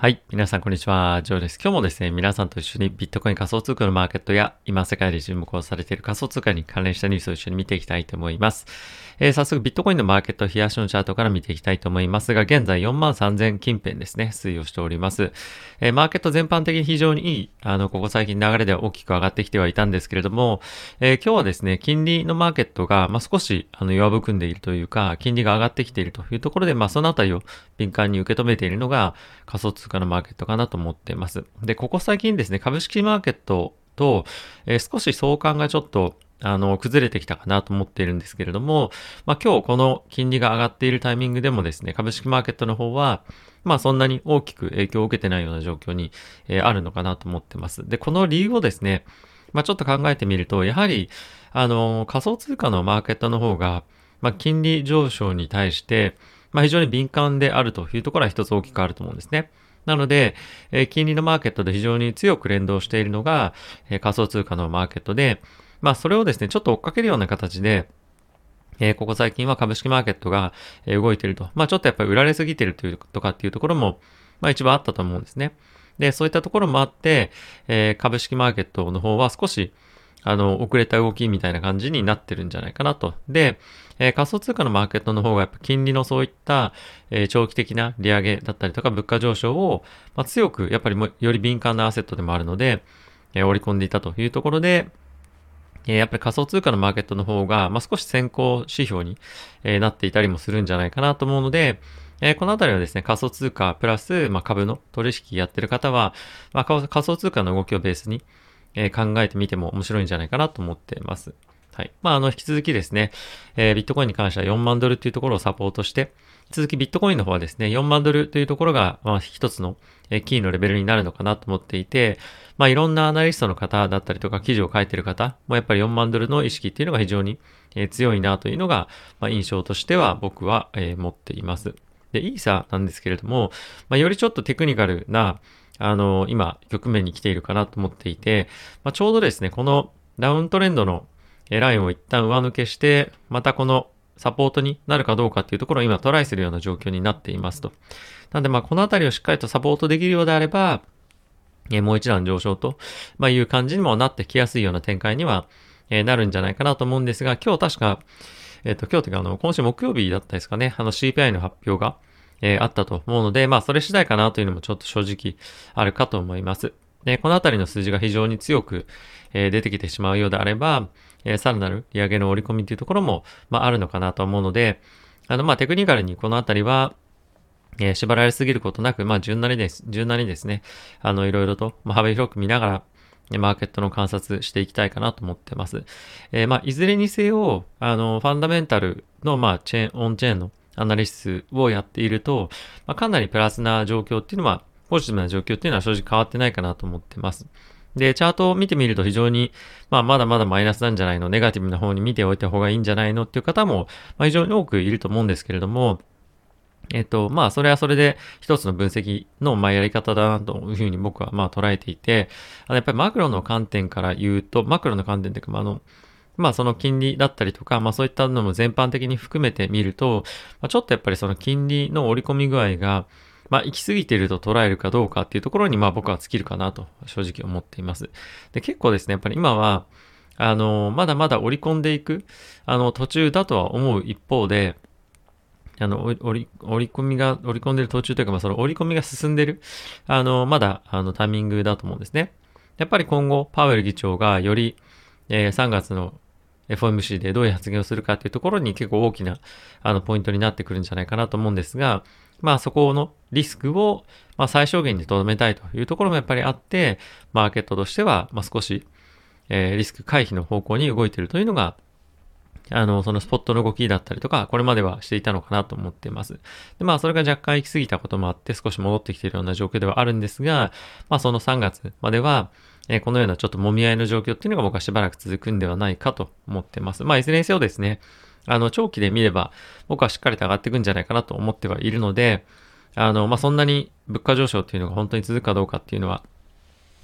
はい。皆さん、こんにちは。ジョーです。今日もですね、皆さんと一緒にビットコイン仮想通貨のマーケットや、今世界で注目をされている仮想通貨に関連したニュースを一緒に見ていきたいと思います。えー、早速、ビットコインのマーケット、冷やしのチャートから見ていきたいと思いますが、現在4万3000近辺ですね、推移をしております。えー、マーケット全般的に非常にいい、あの、ここ最近流れでは大きく上がってきてはいたんですけれども、えー、今日はですね、金利のマーケットが、ま、少し、あの、弱含んでいるというか、金利が上がってきているというところで、まあ、そのあたりを敏感に受け止めているのが、仮想通貨のマーケットかなと思っています。で、ここ最近ですね、株式マーケットと、えー、少し相関がちょっとあの、崩れてきたかなと思っているんですけれども、まあ今日この金利が上がっているタイミングでもですね、株式マーケットの方は、まあそんなに大きく影響を受けてないような状況に、えー、あるのかなと思ってます。で、この理由をですね、まあちょっと考えてみると、やはり、あの、仮想通貨のマーケットの方が、まあ金利上昇に対して、まあ非常に敏感であるというところは一つ大きくあると思うんですね。なので、え、金利のマーケットで非常に強く連動しているのが、え、仮想通貨のマーケットで、まあそれをですね、ちょっと追っかけるような形で、え、ここ最近は株式マーケットが、動いてると。まあちょっとやっぱり売られすぎてるというとかっていうところも、まあ一番あったと思うんですね。で、そういったところもあって、え、株式マーケットの方は少し、あの、遅れた動きみたいな感じになってるんじゃないかなと。で、えー、仮想通貨のマーケットの方がやっぱ金利のそういった、えー、長期的な利上げだったりとか物価上昇を、まあ、強くやっぱりもより敏感なアセットでもあるので、えー、織り込んでいたというところで、えやっぱり仮想通貨のマーケットの方が、まあ、少し先行指標に、えなっていたりもするんじゃないかなと思うので、えこのあたりはですね、仮想通貨プラス、まあ、株の取引やってる方は、まあ、仮想通貨の動きをベースに、え考えてみても面白いんじゃないかなと思っています。はい。まあ、あの、引き続きですね、えー、ビットコインに関しては4万ドルというところをサポートして、引き続きビットコインの方はですね、4万ドルというところが、まあ、一つの、えキーのレベルになるのかなと思っていて、まあ、いろんなアナリストの方だったりとか、記事を書いてる方もやっぱり4万ドルの意識っていうのが非常に、えー、強いなというのが、まあ、印象としては僕は、え、持っています。で、イーサなんですけれども、まあ、よりちょっとテクニカルな、あの、今、局面に来ているかなと思っていて、まあ、ちょうどですね、このダウントレンドのラインを一旦上抜けして、またこのサポートになるかどうかっていうところを今トライするような状況になっていますと。なんでまあこのあたりをしっかりとサポートできるようであれば、えもう一段上昇と、まあ、いう感じにもなってきやすいような展開には、えなるんじゃないかなと思うんですが、今日確か、えっ、と、今日というかあの、今週木曜日だったですかね、あの CPI の発表が、えー、あったと思うので、まあそれ次第かなというのもちょっと正直あるかと思います。で、このあたりの数字が非常に強く、えー、出てきてしまうようであれば、えー、さらなる利上げの折り込みというところも、まあ、あるのかなと思うので、あの、まあ、テクニカルにこのあたりは、えー、縛られすぎることなく、まあ、順なりです、順なりですね、あの、いろいろと、まあ、幅広く見ながら、マーケットの観察していきたいかなと思ってます。えー、まあ、いずれにせよ、あの、ファンダメンタルの、まあ、チェーン、オンチェーンのアナリストをやっていると、まあ、かなりプラスな状況っていうのは、ポジティブな状況っていうのは正直変わってないかなと思ってます。で、チャートを見てみると非常に、まあ、まだまだマイナスなんじゃないの、ネガティブな方に見ておいた方がいいんじゃないのっていう方も、まあ、非常に多くいると思うんですけれども、えっと、まあ、それはそれで一つの分析の、まあ、やり方だなというふうに僕は、まあ、捉えていて、あの、やっぱりマクロの観点から言うと、マクロの観点というか、まあ、あの、まあ、その金利だったりとか、まあ、そういったのも全般的に含めて見ると、まあ、ちょっとやっぱりその金利の織り込み具合が、まあ、行き過ぎていると捉えるかどうかっていうところに、まあ、僕は尽きるかなと正直思っています。で、結構ですね、やっぱり今は、あの、まだまだ織り込んでいく、あの、途中だとは思う一方で、あの、折り、り込みが、折り込んでる途中というか、まあ、その折り込みが進んでる、あの、まだ、あの、タイミングだと思うんですね。やっぱり今後、パウエル議長がより、えー、3月の FOMC でどういう発言をするかっていうところに結構大きな、あの、ポイントになってくるんじゃないかなと思うんですが、まあそこのリスクを、ま、最小限に留めたいというところもやっぱりあって、マーケットとしては、ま、少し、え、リスク回避の方向に動いているというのが、あの、そのスポットの動きだったりとか、これまではしていたのかなと思っています。で、まあ、それが若干行き過ぎたこともあって、少し戻ってきているような状況ではあるんですが、まあ、その3月までは、え、このようなちょっと揉み合いの状況っていうのが僕はしばらく続くんではないかと思ってます。まあ、いずれにせよですね、あの、長期で見れば、僕はしっかりと上がっていくんじゃないかなと思ってはいるので、あの、まあ、そんなに物価上昇っていうのが本当に続くかどうかっていうのは、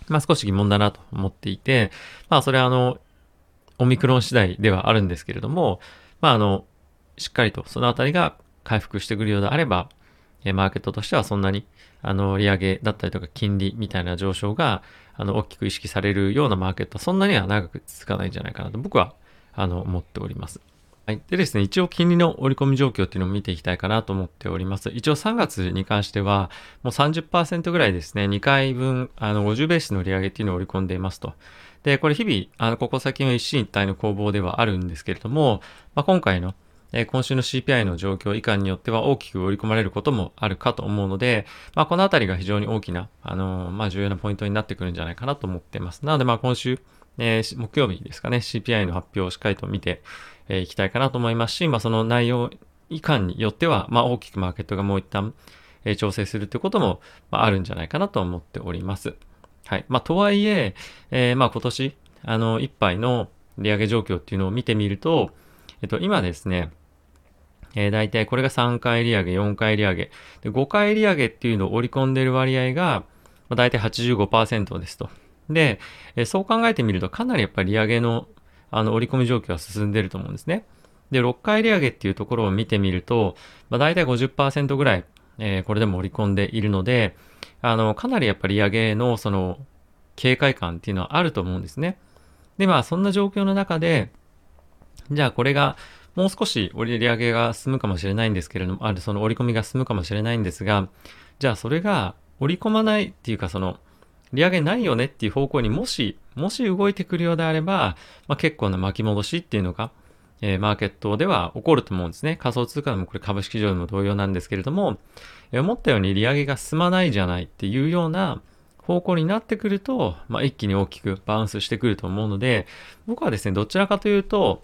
まあ、少し疑問だなと思っていて、まあ、それはあの、オミクロン次第ではあるんですけれども、まあ、あの、しっかりとそのあたりが回復してくるようであれば、えマーケットとしてはそんなに、あの、利上げだったりとか金利みたいな上昇が、あの、大きく意識されるようなマーケットはそんなには長く続かないんじゃないかなと僕は、あの、思っております。はい。でですね、一応金利の織り込み状況っていうのを見ていきたいかなと思っております。一応3月に関しては、もう30%ぐらいですね、2回分、あの、50ベースの利上げっていうのを織り込んでいますと。で、これ日々、あの、ここ先の一進一退の攻防ではあるんですけれども、まあ、今回の、え今週の CPI の状況以下によっては大きく織り込まれることもあるかと思うので、まあ、このあたりが非常に大きな、あの、まあ、重要なポイントになってくるんじゃないかなと思っています。なので、まあ、今週、えー、木曜日ですかね、CPI の発表をしっかりと見てい、えー、きたいかなと思いますし、まあ、その内容以下によっては、まあ、大きくマーケットがもう一旦、えー、調整するということも、まあ、あるんじゃないかなと思っております。はい。まあ、とはいえ、えー、まあ、今年、あの、一杯の利上げ状況っていうのを見てみると、っと、今ですね、えー、大体これが3回利上げ、4回利上げ、で5回利上げっていうのを織り込んでいる割合が、まあ、大体85%ですと。で、えー、そう考えてみるとかなりやっぱり利上げのあの織り込み状況は進んでると思うんですね。で、6回利上げっていうところを見てみると、まあ、大体50%ぐらい、えー、これでも織り込んでいるので、あの、かなりやっぱり利上げのその警戒感っていうのはあると思うんですね。で、まあ、そんな状況の中で、じゃあこれが、もう少し売り上げが進むかもしれないんですけれども、あるその織り込みが進むかもしれないんですが、じゃあそれが織り込まないっていうか、その、利上げないよねっていう方向にもし、もし動いてくるようであれば、まあ、結構な巻き戻しっていうのが、えー、マーケットでは起こると思うんですね。仮想通貨でもこれ株式上でも同様なんですけれども、えー、思ったように利上げが進まないじゃないっていうような、方向になってくると、まあ、一気に大きくバウンスしてくると思うので、僕はですね、どちらかというと、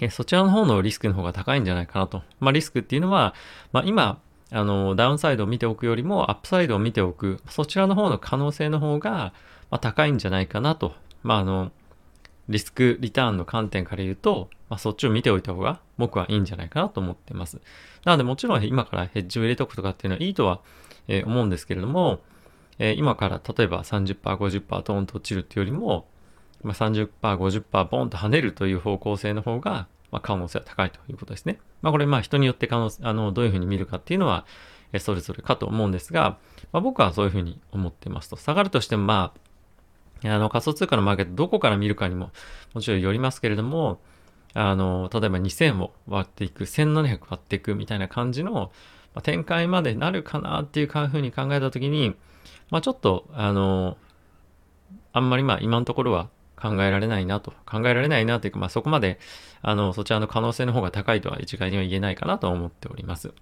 えそちらの方のリスクの方が高いんじゃないかなと。まあ、リスクっていうのは、まあ、今、あの、ダウンサイドを見ておくよりも、アップサイドを見ておく、そちらの方の可能性の方が、まあ、高いんじゃないかなと。まあ、あの、リスクリターンの観点から言うと、まあ、そっちを見ておいた方が僕はいいんじゃないかなと思ってます。なのでもちろん今からヘッジを入れておくとかっていうのはいいとは、え、思うんですけれども、え、今から例えば30%、50%トーンと落ちるっていうよりも、まあ、30%、50%ボンと跳ねるという方向性の方が、まあ、可能性は高いということですね。まあ、これ、まあ、人によって可能あのどういうふうに見るかっていうのは、えそれぞれかと思うんですが、まあ、僕はそういうふうに思ってますと。下がるとしても、まあ、あの仮想通貨のマーケットどこから見るかにももちろんよりますけれども、あの、例えば2000を割っていく、1700割っていくみたいな感じの、展開までなるかなっていうふうに考えたときに、まあちょっと、あの、あんまりまあ今のところは考えられないなと、考えられないなというか、まあそこまで、あの、そちらの可能性の方が高いとは一概には言えないかなと思っております。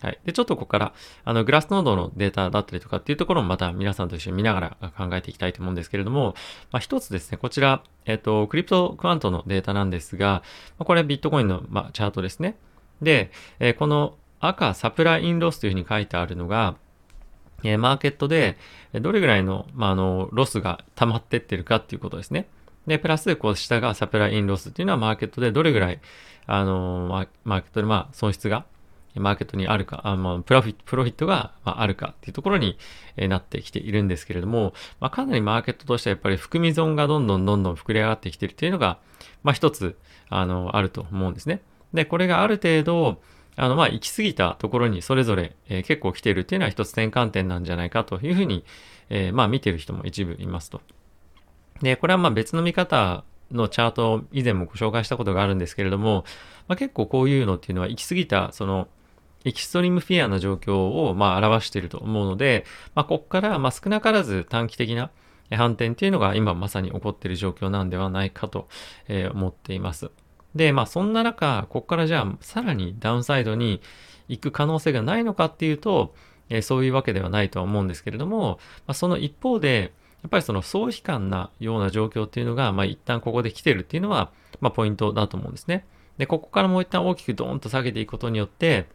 はい。で、ちょっとここから、あの、 Glassnode のデータだったりとかっていうところもまた皆さんと一緒に見ながら考えていきたいと思うんですけれども、まあ一つですね、こちら、えっ、と、 CryptoQuant のデータなんですが、まあ、これビットコインの、まあ、チャートですね。で、え、この赤 Supply in Loss というふうに書いてあるのが、えマーケットでどれぐらいの、まあ、あの、ロスが溜まってってるかっていうことですね。で、プラス、こう、下が Supply in Loss っていうのはマーケットでどれぐらい、あの、マーケットで、まあ、損失が、マーケットにあるか、あまあ、プロフィット、プロフィットが、あ、るかっていうところに、なってきているんですけれども、まあ、かなりマーケットとしてはやっぱり含み損がどんどんどんどん膨れ上がってきてるっていうのが、まあ、一つ、あの、あると思うんですね。で、これがある程度、あの、まあ、行き過ぎたところにそれぞれ、えー、結構来ているっていうのは一つ転換点なんじゃないかというふうに、えー、まあ、見てる人も一部いますと。で、これはまあ別の見方のチャートを以前もご紹介したことがあるんですけれども、まあ、結構こういうのっていうのは行き過ぎた、その、エキストリームフィアな状況をまあ表していると思うので、まあ、ここからまあ少なからず短期的な反転っていうのが今まさに起こっている状況なんではないかと思っています。で、まあそんな中、ここからじゃあさらにダウンサイドに行く可能性がないのかっていうと、そういうわけではないとは思うんですけれども、まあ、その一方で、やっぱりその総悲観なような状況っていうのが、まあ一旦ここで来てるっていうのは、まあポイントだと思うんですね。で、ここからもう一旦大きくドーンと下げていくことによって、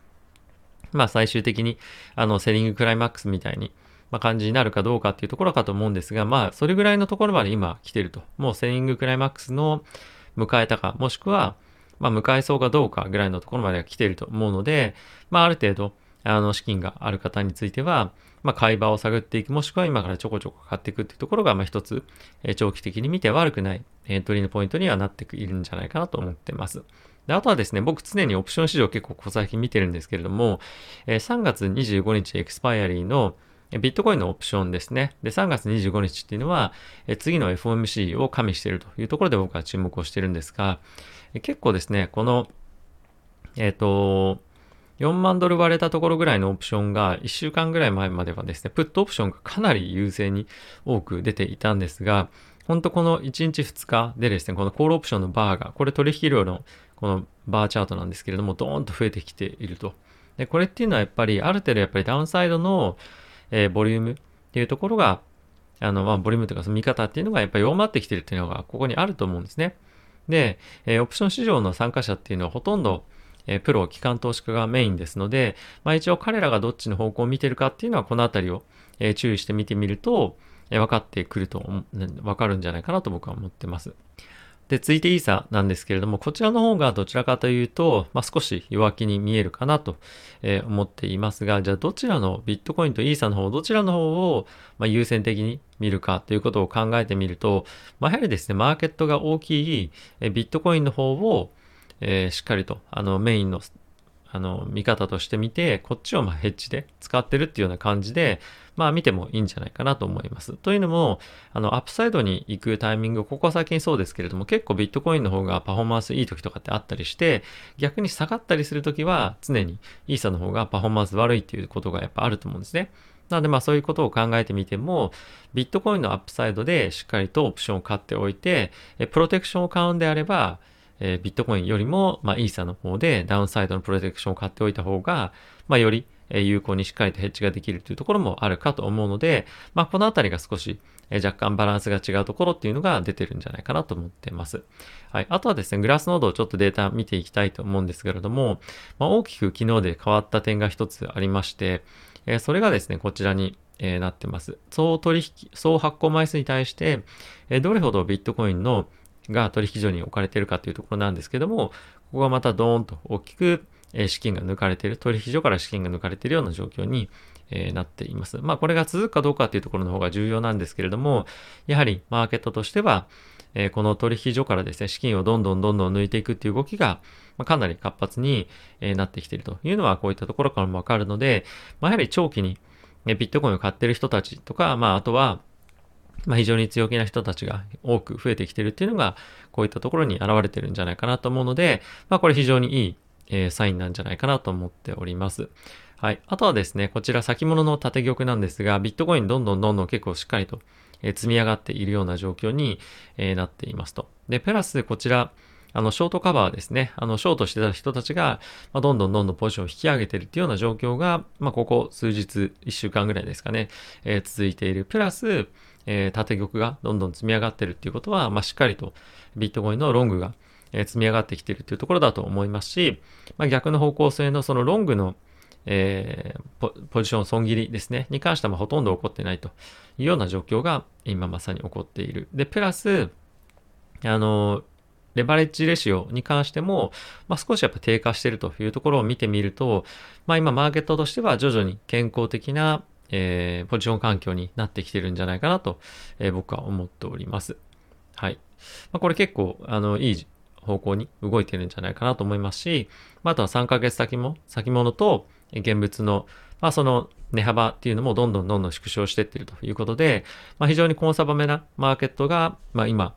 まあ最終的に、あの、セリングクライマックスみたいに、まあ、感じになるかどうかっていうところかと思うんですが、まあ、それぐらいのところまで今来てると。もうセリングクライマックスの、迎えたか、もしくは、まあ、迎えそうかどうかぐらいのところまで来てると思うので、まあ、ある程度、あの、資金がある方については、まあ、買い場を探っていく、もしくは今からちょこちょこ買っていくっていうところが、まあ、一つ、え、長期的に見て悪くないエントリーのポイントにはなっているんじゃないかなと思ってます。であとはですね、僕常にオプション市場結構小先見てるんですけれども、え、3月25日エクスパイアリーのビットコインのオプションですね。で、3月25日っていうのは、え次の FOMC を加味しているというところで僕は注目をしてるんですが、え結構ですね、この、えっ、ー、と、4万ドル割れたところぐらいのオプションが1週間ぐらい前まではですね、プットオプションがかなり優勢に多く出ていたんですが、本当この1日2日でですね、このコールオプションのバーが、これ取引量のこのバーチャートなんですけれども、ドーンと増えてきていると。で、これっていうのはやっぱり、ある程度やっぱりダウンサイドの、えー、ボリュームっていうところが、あの、まあ、ボリュームというかその見方っていうのがやっぱり弱まってきてるっていうのがここにあると思うんですね。で、えー、オプション市場の参加者っていうのはほとんど、え、プロ、機関投資家がメインですので、まあ、一応彼らがどっちの方向を見てるかっていうのはこのあたりを、え、注意して見てみると、え、分かってくると、分かるんじゃないかなと僕は思ってます。で、続いてイーサなんですけれども、こちらの方がどちらかというと、まあ、少し弱気に見えるかなと、え思っていますが、じゃあどちらのビットコインとイーサの方、どちらの方を、ま優先的に見るかということを考えてみると、まあ、やはりですね、マーケットが大きいえビットコインの方を、えー、しっかりとあのメインのあの、見方として見て、こっちをまヘッジで使ってるっていうような感じで、まあ見てもいいんじゃないかなと思います。というのも、あの、アップサイドに行くタイミング、ここは最近そうですけれども、結構ビットコインの方がパフォーマンスいい時とかってあったりして、逆に下がったりする時は、常にイーサの方がパフォーマンス悪いっていうことがやっぱあると思うんですね。なのでまあそういうことを考えてみても、ビットコインのアップサイドでしっかりとオプションを買っておいて、プロテクションを買うんであれば、えー、ビットコインよりも、まあ、イーサの方でダウンサイドのプロテクションを買っておいた方が、まあ、より有効にしっかりとヘッジができるというところもあるかと思うので、まあ、このあたりが少し若干バランスが違うところっていうのが出てるんじゃないかなと思ってます。はい。あとはですね、グラスノードをちょっとデータ見ていきたいと思うんですけれども、まあ、大きく昨日で変わった点が一つありまして、えそれがですね、こちらに、えなってます。総取引、総発行枚数に対して、えどれほどビットコインのが取引所に置かれているかというところなんですけども、ここがまたドーンと大きく資金が抜かれている、取引所から資金が抜かれているような状況になっています。まあこれが続くかどうかというところの方が重要なんですけれども、やはりマーケットとしては、この取引所からですね、資金をどんどんどんどん抜いていくっていう動きが、かなり活発になってきているというのはこういったところからもわかるので、まあ、やはり長期にビットコインを買ってる人たちとか、まああとはまあ、非常に強気な人たちが多く増えてきてるっていうのが、こういったところに現れてるんじゃないかなと思うので、まあ、これ非常にいい、えー、サインなんじゃないかなと思っております。はい。あとはですね、こちら先物の縦玉なんですが、ビットコインどんどんどんどん結構しっかりと、えー、積み上がっているような状況に、えー、なっていますと。で、プラスこちら、あの、ショートカバーですね。あの、ショートしてた人たちが、まあ、どんどんどんどんポジションを引き上げてるっていうような状況が、まあ、ここ数日、1週間ぐらいですかね、えー、続いている。プラス、えー、縦玉がどんどん積み上がってるっていうことは、まあ、しっかりとビットコインのロングが、えー、積み上がってきてるっていうところだと思いますし、まあ、逆の方向性のそのロングの、えー、ポジション損切りですね、に関してはほとんど起こってないというような状況が今まさに起こっている。で、プラス、あの、レバレッジレシオに関しても、まあ、少しやっぱ低下しているというところを見てみると、まあ、今マーケットとしては徐々に健康的なえー、ポジション環境になってきてるんじゃないかなと、えー、僕は思っております。はい。まあ、これ結構、あの、いい方向に動いてるんじゃないかなと思いますし、まあ、あとは3ヶ月先も、先物と現物の、まあ、その値幅っていうのもどんどんどんどん縮小していってるということで、まあ、非常にコンサバめなマーケットが、まあ、今、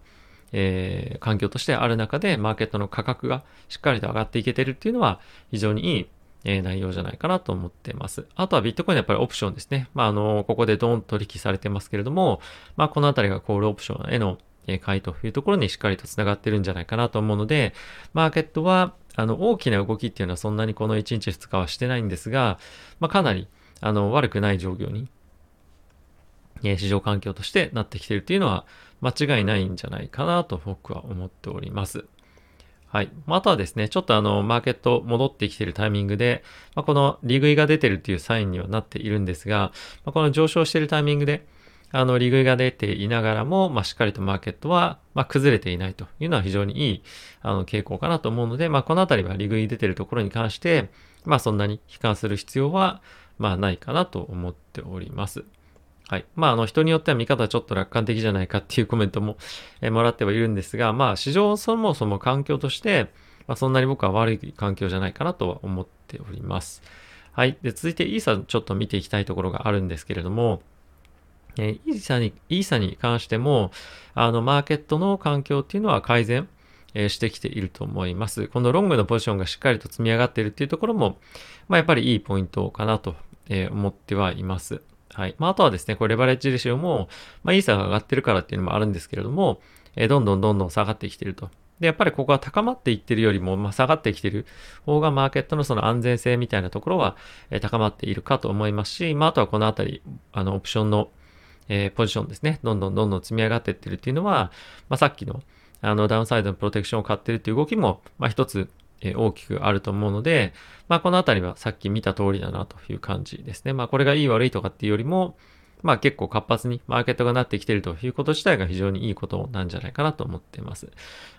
えー、環境としてある中で、マーケットの価格がしっかりと上がっていけてるっていうのは、非常にいいえ内容じゃないかなと思ってます。あとはビットコインやっぱりオプションですね。まあ、あの、ここでドーン取引されてますけれども、まあ、このあたりがコールオプションへの買いというところにしっかりと繋がってるんじゃないかなと思うので、マーケットは、あの、大きな動きっていうのはそんなにこの1日2日はしてないんですが、まあ、かなり、あの、悪くない状況に、市場環境としてなってきているというのは間違いないんじゃないかなと僕は思っております。はい。あとはですね、ちょっとあの、マーケット戻ってきているタイミングで、まあ、この利食いが出てるっていうサインにはなっているんですが、まあ、この上昇しているタイミングで、あの、利食いが出ていながらも、まあ、しっかりとマーケットは、まあ、崩れていないというのは非常にいい、あの、傾向かなと思うので、まあ、このあたりは利食い出てるところに関して、まあ、そんなに悲観する必要は、まあ、ないかなと思っております。はい。まあ、あの、人によっては見方はちょっと楽観的じゃないかっていうコメントも、えー、もらってはいるんですが、まあ、市場そもそも環境として、まあ、そんなに僕は悪い環境じゃないかなとは思っております。はい。で、続いてイーサちょっと見ていきたいところがあるんですけれども、えイーサに、イーサに関しても、あの、マーケットの環境っていうのは改善、えしてきていると思います。このロングのポジションがしっかりと積み上がっているっていうところも、まあ、やっぱりいいポイントかなと、え思ってはいます。はい。まあ、あとはですね、これレバレッジレシオも、まあ、イーサが上がってるからっていうのもあるんですけれども、えどんどんどんどん下がってきてると。で、やっぱりここは高まっていってるよりも、まあ、下がってきてる方がマーケットのその安全性みたいなところは、え高まっているかと思いますし、まあ、あとはこのあたり、あの、オプションの、えー、ポジションですね、どんどんどんどん積み上がっていってるっていうのは、まあ、さっきの、あの、ダウンサイドのプロテクションを買ってるっていう動きも、まあ、一つ、え、大きくあると思うので、まあ、このあたりはさっき見た通りだなという感じですね。まあ、これがいい悪いとかっていうよりも、まあ結構活発にマーケットがなってきてるということ自体が非常にいいことなんじゃないかなと思っています。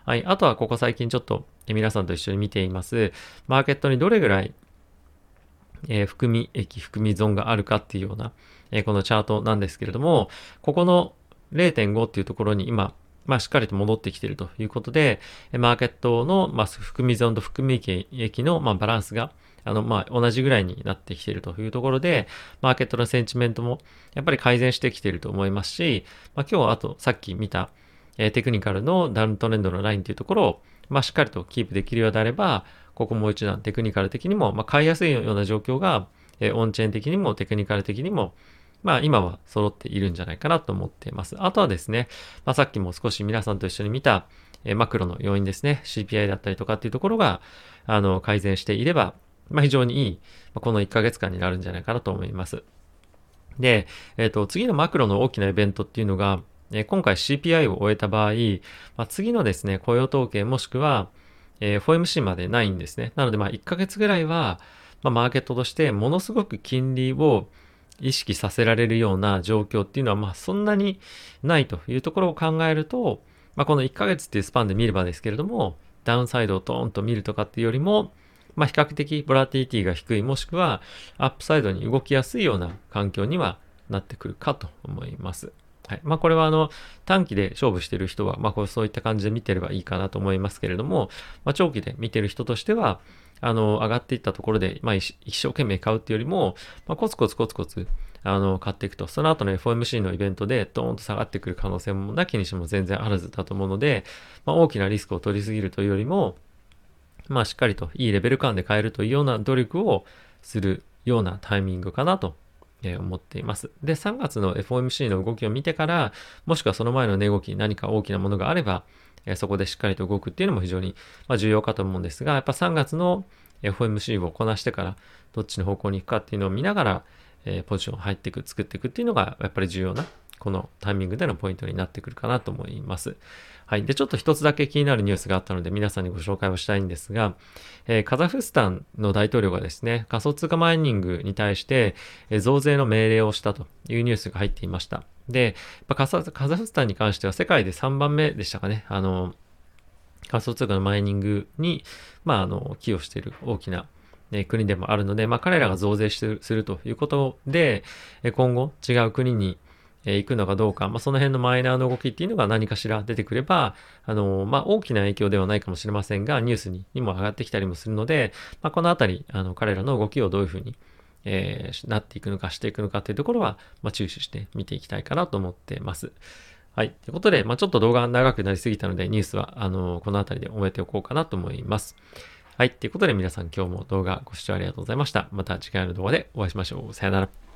はい。あとはここ最近ちょっと皆さんと一緒に見ています、マーケットにどれぐらい、えー、含み益、含み損があるかっていうような、えー、このチャートなんですけれども、ここの0.5っていうところに今、まあ、しっかりと戻ってきているということで、マーケットの、まあ、含み損と含み益の、まあ、バランスが、あの、まあ、同じぐらいになってきているというところで、マーケットのセンチメントもやっぱり改善してきていると思いますし、まあ、今日はあとさっき見た、え、テクニカルのダウントレンドのラインというところを、まあ、しっかりとキープできるようであれば、ここもう一段テクニカル的にも、まあ、買いやすいような状況が、え、オンチェーン的にもテクニカル的にも、まあ今は揃っているんじゃないかなと思っています。あとはですね、まあさっきも少し皆さんと一緒に見た、え、マクロの要因ですね、CPI だったりとかっていうところが、あの、改善していれば、まあ、非常にいい、ま、この1ヶ月間になるんじゃないかなと思います。で、えっ、ー、と、次のマクロの大きなイベントっていうのが、え、今回 CPI を終えた場合、まあ、次のですね、雇用統計もしくは、えー、FOMC までないんですね。なので、まあ、1ヶ月ぐらいは、まあ、マーケットとしてものすごく金利を意識させられるような状況っていうのは、まあ、そんなにないというところを考えると、まあ、この1ヶ月っていうスパンで見ればですけれども、ダウンサイドをトーンと見るとかっていうよりも、まあ、比較的ボラティティが低い、もしくはアップサイドに動きやすいような環境にはなってくるかと思います。はい。まあ、これはあの、短期で勝負してる人は、まあ、こうそういった感じで見てればいいかなと思いますけれども、まあ、長期で見てる人としては、あの、上がっていったところで、まあ、一生懸命買うっていうよりも、まあ、コツコツコツコツ、あの、買っていくと、その後の FOMC のイベントでドーンと下がってくる可能性もなきにしても全然あるずだと思うので、まあ、大きなリスクを取りすぎるというよりも、まあしっかりといいレベル感で変えるというような努力をするようなタイミングかなと思っています。で、3月の FOMC の動きを見てから、もしくはその前の値動き、何か大きなものがあれば、えそこでしっかりと動くっていうのも非常にま重要かと思うんですが、やっぱ3月の FOMC をこなしてから、どっちの方向に行くかっていうのを見ながら、えポジション入っていく、作っていくっていうのが、やっぱり重要な、このタイミングでのポイントになってくるかなと思います。はい。で、ちょっと一つだけ気になるニュースがあったので、皆さんにご紹介をしたいんですが、えー、カザフスタンの大統領がですね、仮想通貨マイニングに対して、え、増税の命令をしたというニュースが入っていました。で、カザカザフスタンに関しては世界で3番目でしたかね。あの、仮想通貨のマイニングに、まあ、あの、寄与している大きな国でもあるので、まあ、彼らが増税するということで、今後違う国にえ行くのかどうか、まあ、その辺のマイナーの動きっていうのが何かしら出てくれば、あの、まあ、大きな影響ではないかもしれませんが、ニュースににも上がってきたりもするので、まあ、このあたり、あの、彼らの動きをどういうふうに、えー、なっていくのかしていくのかっていうところは、まあ、注視して見ていきたいかなと思ってます。はい。ということで、まあ、ちょっと動画長くなりすぎたので、ニュースは、あの、このあたりで終えておこうかなと思います。はい。ということで、皆さん今日も動画ご視聴ありがとうございました。また次回の動画でお会いしましょう。さよなら。